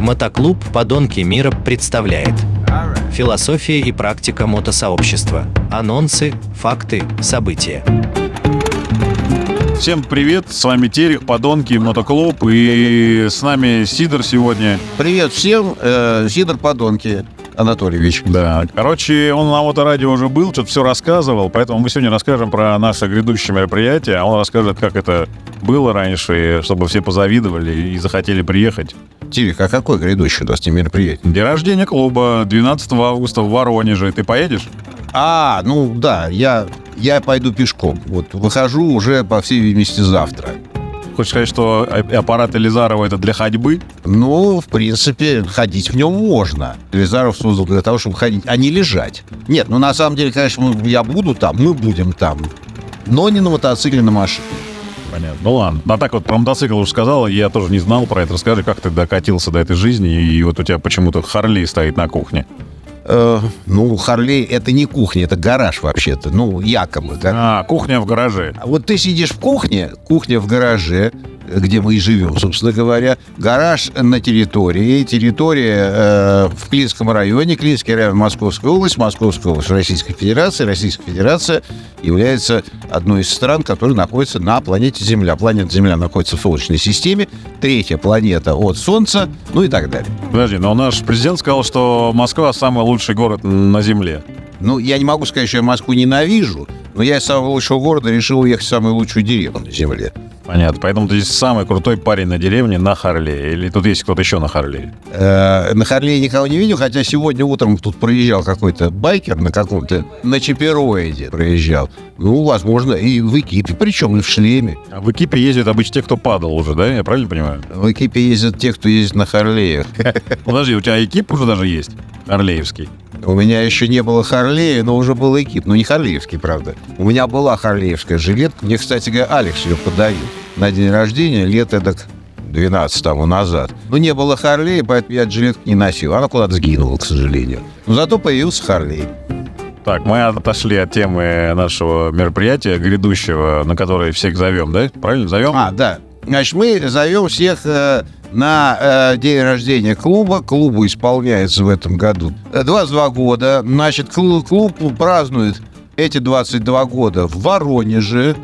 Мотоклуб «Подонки мира» представляет Философия и практика мотосообщества. Анонсы, факты, события. Всем привет, с вами Терех, Подонки, Мотоклуб, и с нами Сидор сегодня. Привет всем, э, Сидор Подонки Анатольевич. Да, короче, он на Моторадио уже был, что-то все рассказывал, поэтому мы сегодня расскажем про наше грядущее мероприятие, а он расскажет, как это было раньше, чтобы все позавидовали и захотели приехать. Терех, а какой грядущий у нас не мероприятие? День рождения клуба 12 августа в Воронеже. Ты поедешь? А, ну да, я, я пойду пешком. Вот выхожу уже, по всей видимости, завтра. Хочешь сказать, что аппарат Элизарова это для ходьбы? Ну, в принципе, ходить в нем можно. Елизаров создал для того, чтобы ходить, а не лежать. Нет, ну на самом деле, конечно, мы- я буду там, мы будем там. Но не на мотоцикле, на машине. Понятно. Ну ладно. А так вот про мотоцикл уже сказала, я тоже не знал про это. Расскажи, как ты докатился до этой жизни, и вот у тебя почему-то Харли стоит на кухне. Э, ну, Харлей это не кухня, это гараж вообще-то. Ну, якобы. да. А, кухня в гараже. А вот ты сидишь в кухне, кухня в гараже, где мы и живем, собственно говоря. Гараж на территории, территория э, в Клинском районе, Клинский район Московская область, Московская область Российской Федерации. Российская Федерация является одной из стран, которая находится на планете Земля. Планета Земля находится в Солнечной системе, третья планета от Солнца, ну и так далее. Подожди, но наш президент сказал, что Москва самый лучший город на Земле. Ну, я не могу сказать, что я Москву ненавижу, но я из самого лучшего города решил уехать в самую лучшую деревню на Земле. Понятно. Поэтому ты здесь самый крутой парень на деревне на Харле. Или тут есть кто-то еще на Харле? Э, На Харлее никого не видел, хотя сегодня утром тут проезжал какой-то байкер на каком-то, на чипероиде проезжал. Ну, возможно, и в экипе, причем и в шлеме. А в экипе ездят обычно те, кто падал уже, да? Я правильно понимаю? В экипе ездят те, кто ездит на Харлеях. Подожди, у тебя экип уже даже есть? Харлеевский. У меня еще не было Харлея, но уже был экип. Ну, не Харлеевский, правда. У меня была Харлеевская жилетка. Мне, кстати говоря, Алекс ее подарил на день рождения лет эдак 12 тому назад. Но не было Харлея, поэтому я жилетку не носил. Она куда-то сгинула, к сожалению. Но зато появился Харлей. Так, мы отошли от темы нашего мероприятия грядущего, на которое всех зовем, да? Правильно зовем? А, да. Значит, мы зовем всех э, на э, день рождения клуба. Клубу исполняется в этом году э, 22 года. Значит, клуб, клуб празднует эти 22 года в Воронеже.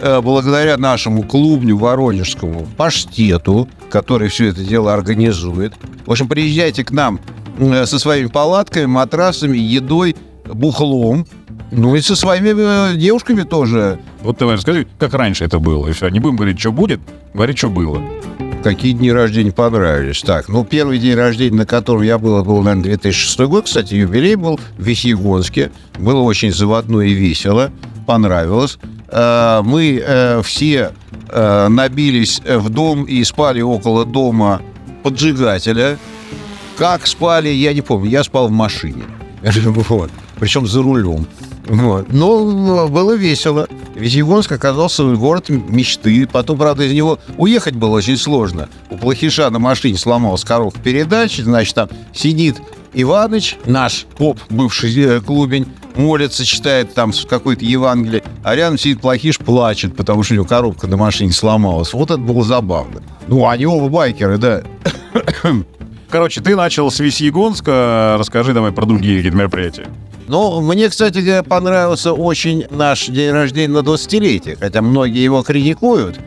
э, Благодаря нашему клубню воронежскому паштету, который все это дело организует. В общем, приезжайте к нам э, со своими палатками, матрасами, едой, бухлом. Ну и со своими э, девушками тоже. Вот давай расскажи, как раньше это было. И все, не будем говорить, что будет, говорить, что было. Какие дни рождения понравились? Так, ну, первый день рождения, на котором я был, был, наверное, 2006 год. Кстати, юбилей был в Весьегонске. Было очень заводно и весело. Понравилось. Э, Мы э, все э, набились в дом и спали около дома поджигателя. Как спали, я не помню. Я спал в машине. Причем за рулем. Вот. Но было весело. Весьегонск оказался городом мечты. Потом, правда, из него уехать было очень сложно. У плохиша на машине сломалась коробка передач. Значит, там сидит Иваныч, наш поп, бывший э, клубень, молится, читает там какое-то Евангелие, а рядом сидит плохиш, плачет, потому что у него коробка на машине сломалась. Вот это было забавно. Ну, они оба байкеры, да. Короче, ты начал с Весьегонска. Расскажи давай про другие мероприятия. Ну, мне, кстати понравился очень наш день рождения на 20-летие, хотя многие его критикуют.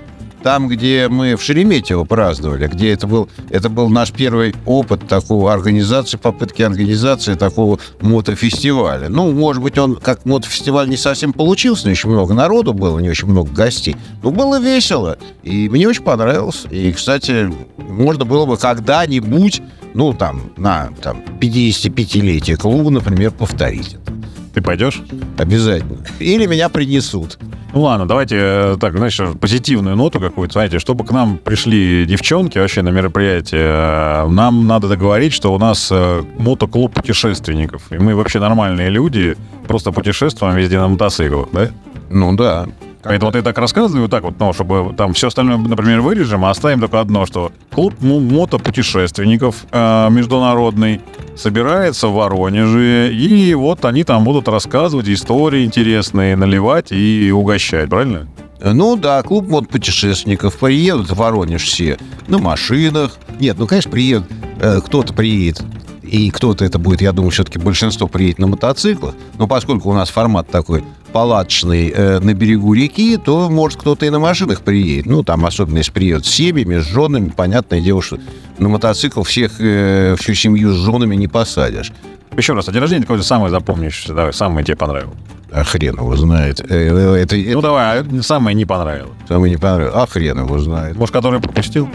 Там, где мы в Шереметьево праздновали, где это был, это был наш первый опыт такого организации, попытки организации такого мотофестиваля. Ну, может быть, он как мотофестиваль не совсем получился, но очень много народу было, не очень много гостей. Но было весело, и мне очень понравилось. И, кстати, можно было бы когда-нибудь, ну, там, на там, 55-летие клуба, например, повторить это. Ты пойдешь? Обязательно. Или меня принесут. Ну ладно, давайте э, так, знаешь, позитивную ноту какую-то, знаете, чтобы к нам пришли девчонки вообще на мероприятие, э, нам надо договорить, что у нас э, мотоклуб путешественников, и мы вообще нормальные люди, просто путешествуем везде на мотоциклах, да? Ну да. Поэтому ты так рассказываю, так вот, ну, чтобы там все остальное, например, вырежем, а оставим только одно, что клуб мо- мотопутешественников э, международный собирается в Воронеже, и вот они там будут рассказывать истории интересные, наливать и угощать, правильно? Ну да, клуб мод путешественников приедут в Воронеж все на машинах. Нет, ну, конечно, приедут э, кто-то приедет и кто-то это будет, я думаю, все-таки большинство приедет на мотоциклах. Но поскольку у нас формат такой палаточный э, на берегу реки, то, может, кто-то и на машинах приедет. Ну, там, особенно если приедет с семьями, с женами, понятное дело, что на мотоцикл всех, э, всю семью с женами не посадишь. Еще раз, а день рождения какой-то самый запомнившийся, давай, самый тебе понравился. А хрен его знает. Э, э, Это, Ну это давай, а самое не понравилось. самое не понравилось. А хрен его знает. Может, который пропустил?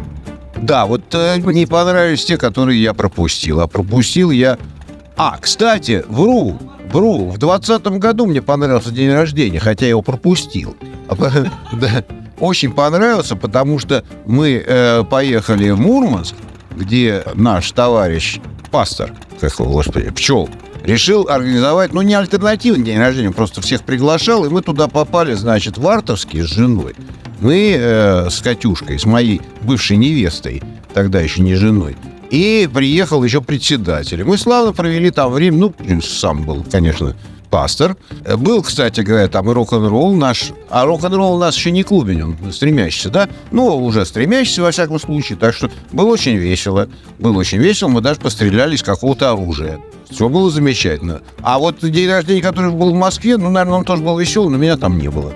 Да, вот э, не понравились те, которые я пропустил. А пропустил я... А, кстати, вру, вру. В двадцатом году мне понравился день рождения, хотя я его пропустил. А Да, очень понравился, потому что мы э, поехали в Мурманск, где наш товарищ, пастор, как его, господи, пчел, решил организовать, ну, не альтернативный день рождения, просто всех приглашал, и мы туда попали, значит, в Артовский с женой. Мы э, с Катюшкой, с моей бывшей невестой, тогда еще не женой, и приехал еще председатель. Мы славно провели там время, ну, сам был, конечно, пастор. Был, кстати говоря, там и рок-н-ролл наш. А рок-н-ролл у нас еще не клубен, он стремящийся, да? Ну, уже стремящийся, во всяком случае. Так что было очень весело. Было очень весело. Мы даже постреляли из какого-то оружия. Все было замечательно. А вот день рождения, который был в Москве, ну, наверное, он тоже был веселый, но меня там не было.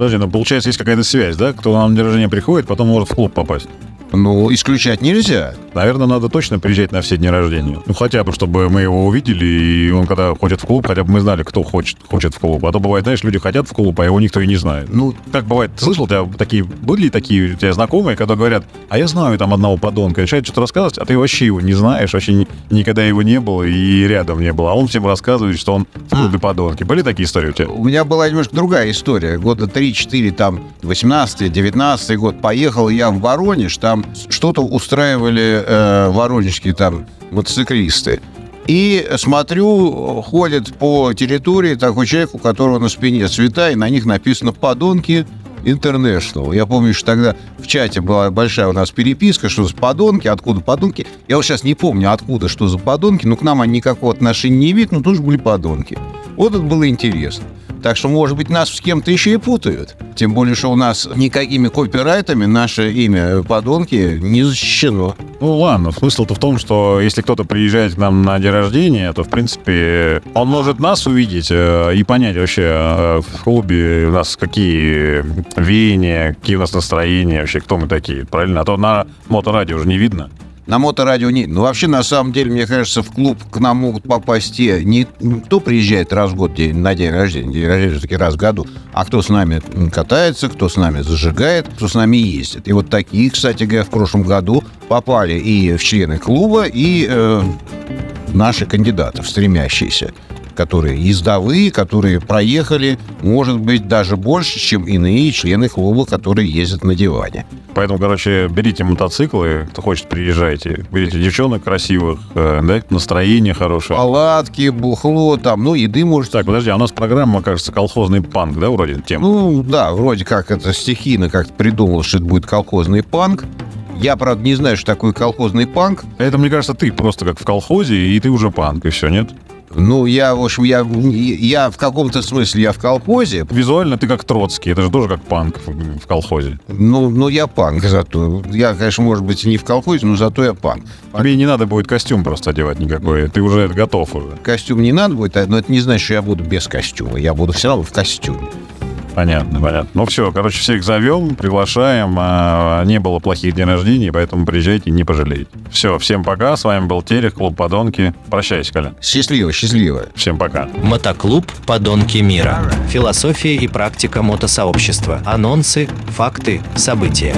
Подожди, ну получается, есть какая-то связь, да? Кто на день рождения приходит, потом может в клуб попасть. Ну, исключать нельзя. Наверное, надо точно приезжать на все дни рождения. Ну, хотя бы, чтобы мы его увидели, и он, когда ходит в клуб, хотя бы мы знали, кто хочет, хочет в клуб. А то бывает, знаешь, люди хотят в клуб, а его никто и не знает. Ну, Как бывает, ты слышал, тебя такие, были ли такие у тебя знакомые, когда говорят, а я знаю там одного подонка, начинает что-то рассказывать, а ты вообще его не знаешь, вообще ни- никогда его не было и рядом не было, а он всем рассказывает, что он в клубе подонки. Были такие истории у тебя? У меня была немножко другая история. Года 3-4, там, 18-19 год. Поехал я в Воронеж, там что-то устраивали э, воронежские там мотоциклисты. И смотрю, ходит по территории такой человек, у которого на спине цвета, и на них написано «Подонки International». Я помню, что тогда в чате была большая у нас переписка, что за подонки, откуда подонки. Я вот сейчас не помню, откуда, что за подонки, но к нам они никакого отношения не имеют, но тоже были подонки. Вот это было интересно. Так что, может быть, нас с кем-то еще и путают. Тем более, что у нас никакими копирайтами наше имя «Подонки» не защищено. Ну ладно, смысл-то в том, что если кто-то приезжает к нам на день рождения, то, в принципе, он может нас увидеть э, и понять вообще э, в клубе у нас какие веяния, какие у нас настроения, вообще кто мы такие, правильно? А то на моторадио уже не видно. На моторадио нет. Ну, вообще, на самом деле, мне кажется, в клуб к нам могут попасть те, не кто приезжает раз в год день- на день рождения, день рождения все-таки раз в году, а кто с нами катается, кто с нами зажигает, кто с нами ездит. И вот такие, кстати говоря, в прошлом году попали и в члены клуба, и э, наши кандидаты, стремящиеся которые ездовые, которые проехали, может быть, даже больше, чем иные члены клуба, которые ездят на диване. Поэтому, короче, берите мотоциклы, кто хочет, приезжайте. Берите девчонок красивых, э, да, настроение хорошее. Палатки, бухло, там, ну, еды может Так, подожди, а у нас программа, кажется, колхозный панк, да, вроде тема? Ну, да, вроде как это стихийно как-то придумал, что это будет колхозный панк. Я, правда, не знаю, что такое колхозный панк. Это, мне кажется, ты просто как в колхозе, и ты уже панк, и все, нет? Ну, я, в общем, я, я в каком-то смысле я в колхозе. Визуально ты как Троцкий, это же тоже как панк в, колхозе. Ну, ну, я панк зато. Я, конечно, может быть, и не в колхозе, но зато я панк. Тебе не надо будет костюм просто одевать никакой, ты уже готов уже. Костюм не надо будет, а- но это не значит, что я буду без костюма. Я буду все равно в костюме. Понятно, понятно. Ну все, короче, всех зовем, приглашаем. а, Не было плохих дней рождения, поэтому приезжайте, не пожалеете. Все, всем пока. С вами был Терех, клуб Подонки. Прощайся, Коля. Счастливо, счастливо. Всем пока. Мотоклуб «Подонки мира». Философия и практика мотосообщества. Анонсы, факты, события.